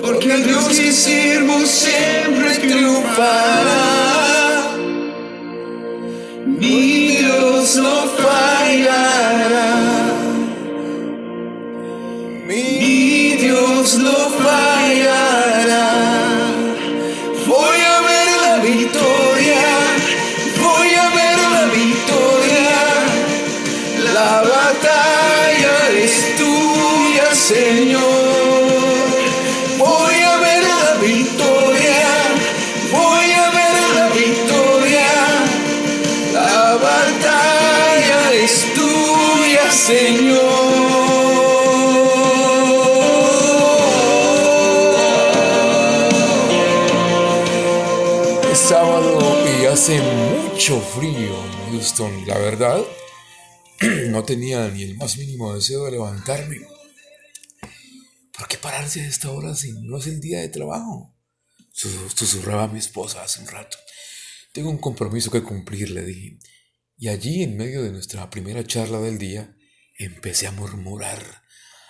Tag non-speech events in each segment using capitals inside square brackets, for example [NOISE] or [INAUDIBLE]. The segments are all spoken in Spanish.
Porque el Dios que sirvo siempre triunfará. Mi Dios no fallará. Mi Dios no fallará. Señor. Voy a ver la victoria. Voy a ver la victoria. La batalla es tuya, Señor. Es sábado y hace mucho frío Houston. La verdad, [CLEARS THROAT] no tenía ni el más mínimo deseo de levantarme. ¿Por qué pararse a esta hora si no es el día de trabajo? Susurraba mi esposa hace un rato. Tengo un compromiso que cumplir, le dije. Y allí, en medio de nuestra primera charla del día, empecé a murmurar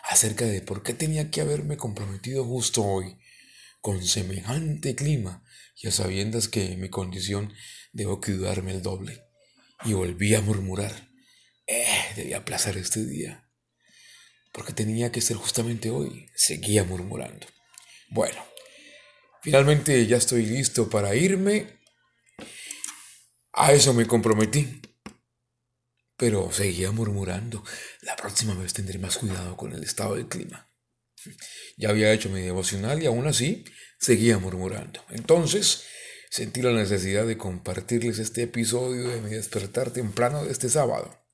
acerca de por qué tenía que haberme comprometido justo hoy, con semejante clima, y a sabiendas que en mi condición debo cuidarme el doble. Y volví a murmurar, eh, debía aplazar este día, porque tenía que ser justamente hoy. Seguía murmurando. Bueno, finalmente ya estoy listo para irme. A eso me comprometí. Pero seguía murmurando. La próxima vez tendré más cuidado con el estado del clima. Ya había hecho mi devocional y aún así seguía murmurando. Entonces sentí la necesidad de compartirles este episodio de mi despertar temprano de este sábado.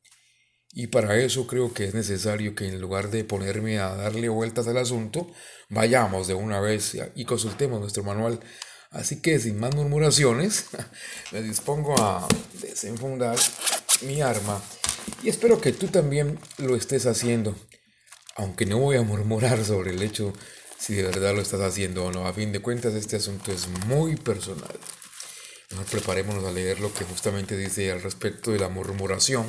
Y para eso creo que es necesario que en lugar de ponerme a darle vueltas al asunto, vayamos de una vez y consultemos nuestro manual. Así que sin más murmuraciones, [LAUGHS] me dispongo a desenfundar mi arma y espero que tú también lo estés haciendo, aunque no voy a murmurar sobre el hecho si de verdad lo estás haciendo o no. A fin de cuentas, este asunto es muy personal. Nos preparémonos a leer lo que justamente dice al respecto de la murmuración.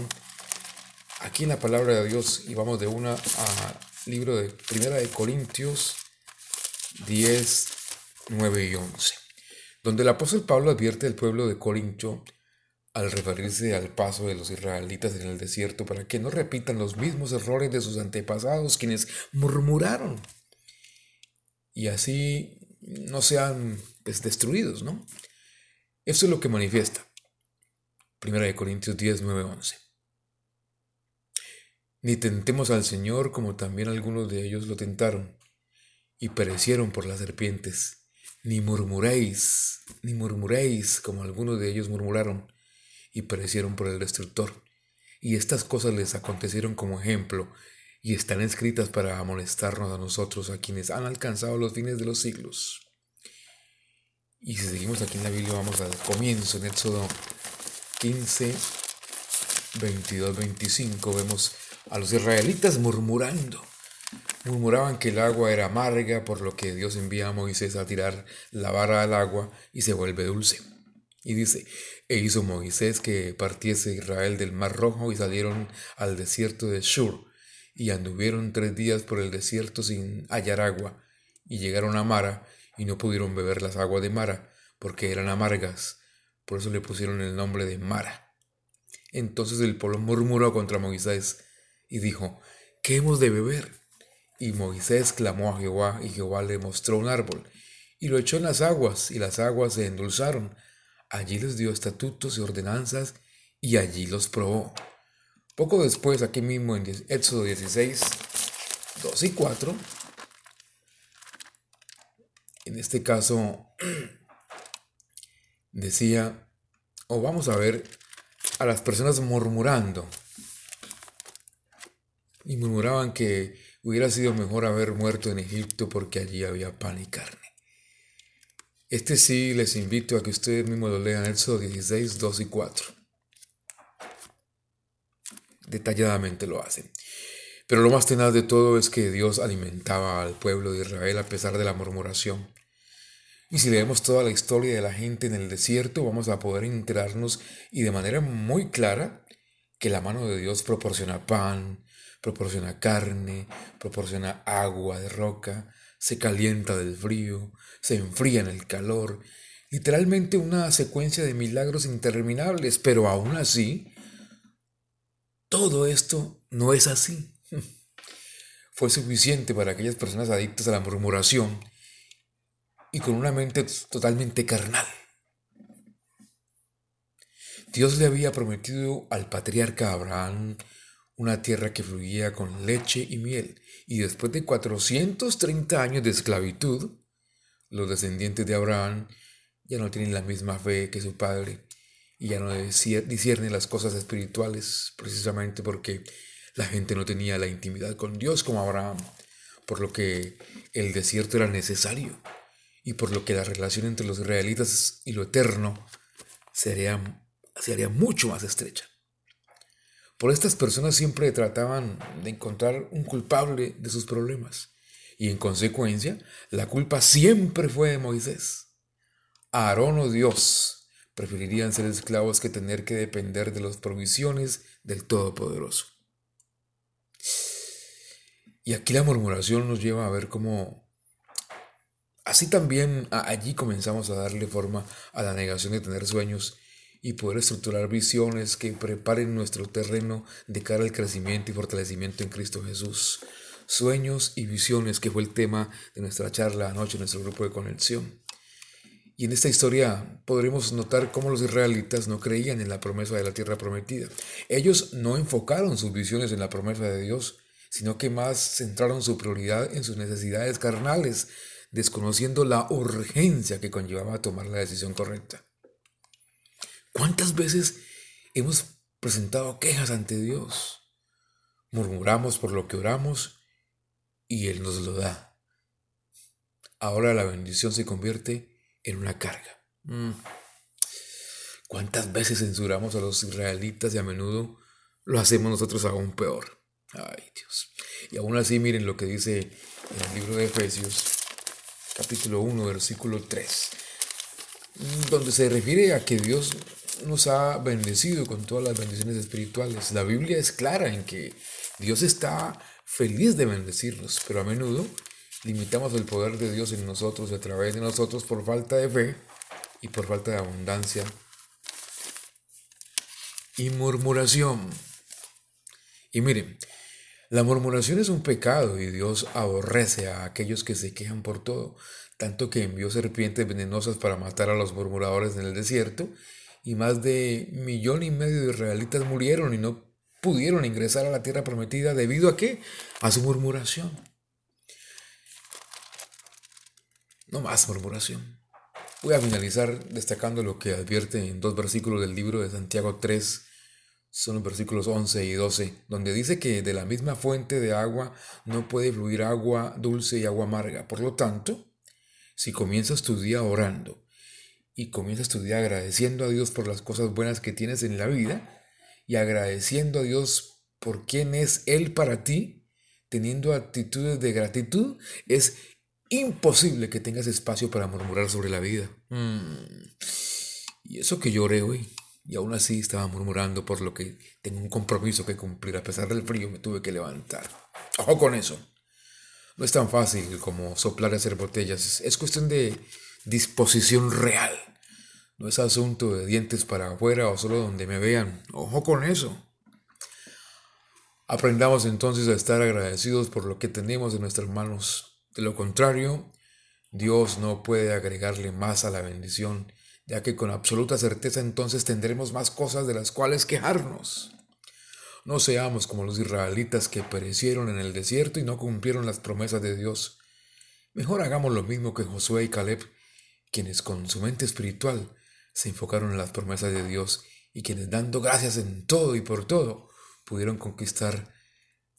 Aquí en la palabra de Dios, y vamos de una a libro de Primera de Corintios 10, 9 y 11, donde el apóstol Pablo advierte al pueblo de Corintio al referirse al paso de los israelitas en el desierto para que no repitan los mismos errores de sus antepasados quienes murmuraron y así no sean pues, destruidos, ¿no? Eso es lo que manifiesta. Primera de Corintios 10, 9, 11. Ni tentemos al Señor como también algunos de ellos lo tentaron y perecieron por las serpientes. Ni murmuréis, ni murmuréis como algunos de ellos murmuraron y perecieron por el destructor. Y estas cosas les acontecieron como ejemplo y están escritas para amonestarnos a nosotros, a quienes han alcanzado los fines de los siglos. Y si seguimos aquí en la Biblia, vamos al comienzo, en Éxodo 15, 22, 25, vemos a los israelitas murmurando. Murmuraban que el agua era amarga, por lo que Dios envía a Moisés a tirar la vara al agua y se vuelve dulce. Y dice, e hizo Moisés que partiese Israel del mar rojo y salieron al desierto de Shur y anduvieron tres días por el desierto sin hallar agua y llegaron a Mara y no pudieron beber las aguas de Mara porque eran amargas, por eso le pusieron el nombre de Mara. Entonces el pueblo murmuró contra Moisés y dijo, ¿qué hemos de beber? Y Moisés clamó a Jehová y Jehová le mostró un árbol y lo echó en las aguas y las aguas se endulzaron Allí les dio estatutos y ordenanzas y allí los probó. Poco después, aquí mismo en Éxodo 16, 2 y 4, en este caso [CLEARS THROAT] decía, o vamos a ver a las personas murmurando. Y murmuraban que hubiera sido mejor haber muerto en Egipto porque allí había pan y carne. Este sí les invito a que ustedes mismos lo lean, Éxodo 16, 2 y 4. Detalladamente lo hacen. Pero lo más tenaz de todo es que Dios alimentaba al pueblo de Israel a pesar de la murmuración. Y si leemos toda la historia de la gente en el desierto, vamos a poder enterarnos y de manera muy clara que la mano de Dios proporciona pan, proporciona carne, proporciona agua de roca, se calienta del frío, se enfría en el calor, literalmente una secuencia de milagros interminables, pero aún así, todo esto no es así. [LAUGHS] Fue suficiente para aquellas personas adictas a la murmuración y con una mente totalmente carnal. Dios le había prometido al patriarca Abraham una tierra que fluía con leche y miel, y después de 430 años de esclavitud, los descendientes de Abraham ya no tienen la misma fe que su padre y ya no disciernen las cosas espirituales precisamente porque la gente no tenía la intimidad con Dios como Abraham, por lo que el desierto era necesario y por lo que la relación entre los israelitas y lo eterno sería, se haría mucho más estrecha. Por estas personas siempre trataban de encontrar un culpable de sus problemas y en consecuencia la culpa siempre fue de Moisés. Aarón o Dios preferirían ser esclavos que tener que depender de las provisiones del Todopoderoso. Y aquí la murmuración nos lleva a ver cómo Así también allí comenzamos a darle forma a la negación de tener sueños y poder estructurar visiones que preparen nuestro terreno de cara al crecimiento y fortalecimiento en Cristo Jesús. Sueños y visiones, que fue el tema de nuestra charla anoche en nuestro grupo de conexión. Y en esta historia podremos notar cómo los israelitas no creían en la promesa de la tierra prometida. Ellos no enfocaron sus visiones en la promesa de Dios, sino que más centraron su prioridad en sus necesidades carnales, desconociendo la urgencia que conllevaba tomar la decisión correcta. ¿Cuántas veces hemos presentado quejas ante Dios? Murmuramos por lo que oramos y Él nos lo da. Ahora la bendición se convierte en una carga. Mm. ¿Cuántas veces censuramos a los israelitas y a menudo lo hacemos nosotros aún peor? Ay Dios. Y aún así miren lo que dice en el libro de Efesios capítulo 1, versículo 3, donde se refiere a que Dios nos ha bendecido con todas las bendiciones espirituales. La Biblia es clara en que Dios está feliz de bendecirnos, pero a menudo limitamos el poder de Dios en nosotros a través de nosotros por falta de fe y por falta de abundancia y murmuración. Y miren, la murmuración es un pecado y Dios aborrece a aquellos que se quejan por todo, tanto que envió serpientes venenosas para matar a los murmuradores en el desierto, y más de millón y medio de israelitas murieron y no pudieron ingresar a la tierra prometida debido a qué? A su murmuración. No más murmuración. Voy a finalizar destacando lo que advierte en dos versículos del libro de Santiago 3, son los versículos 11 y 12, donde dice que de la misma fuente de agua no puede fluir agua dulce y agua amarga. Por lo tanto, si comienzas tu día orando y comienzas tu día agradeciendo a Dios por las cosas buenas que tienes en la vida y agradeciendo a Dios por quién es Él para ti, teniendo actitudes de gratitud, es imposible que tengas espacio para murmurar sobre la vida. Mm. Y eso que lloré hoy y aún así estaba murmurando por lo que tengo un compromiso que cumplir. A pesar del frío me tuve que levantar. Ojo con eso. No es tan fácil como soplar y hacer botellas. Es cuestión de disposición real. No es asunto de dientes para afuera o solo donde me vean. Ojo con eso. Aprendamos entonces a estar agradecidos por lo que tenemos en nuestras manos. De lo contrario, Dios no puede agregarle más a la bendición ya que con absoluta certeza entonces tendremos más cosas de las cuales quejarnos. No seamos como los israelitas que perecieron en el desierto y no cumplieron las promesas de Dios. Mejor hagamos lo mismo que Josué y Caleb, quienes con su mente espiritual se enfocaron en las promesas de Dios y quienes dando gracias en todo y por todo pudieron conquistar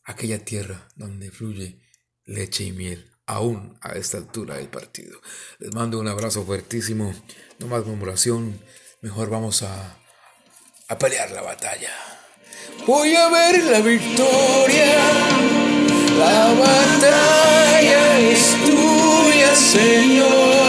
aquella tierra donde fluye leche y miel aún a esta altura del partido. Les mando un abrazo fuertísimo, no más murmuración, mejor vamos a, a pelear la batalla. Voy a ver la victoria, la batalla es tuya, Señor.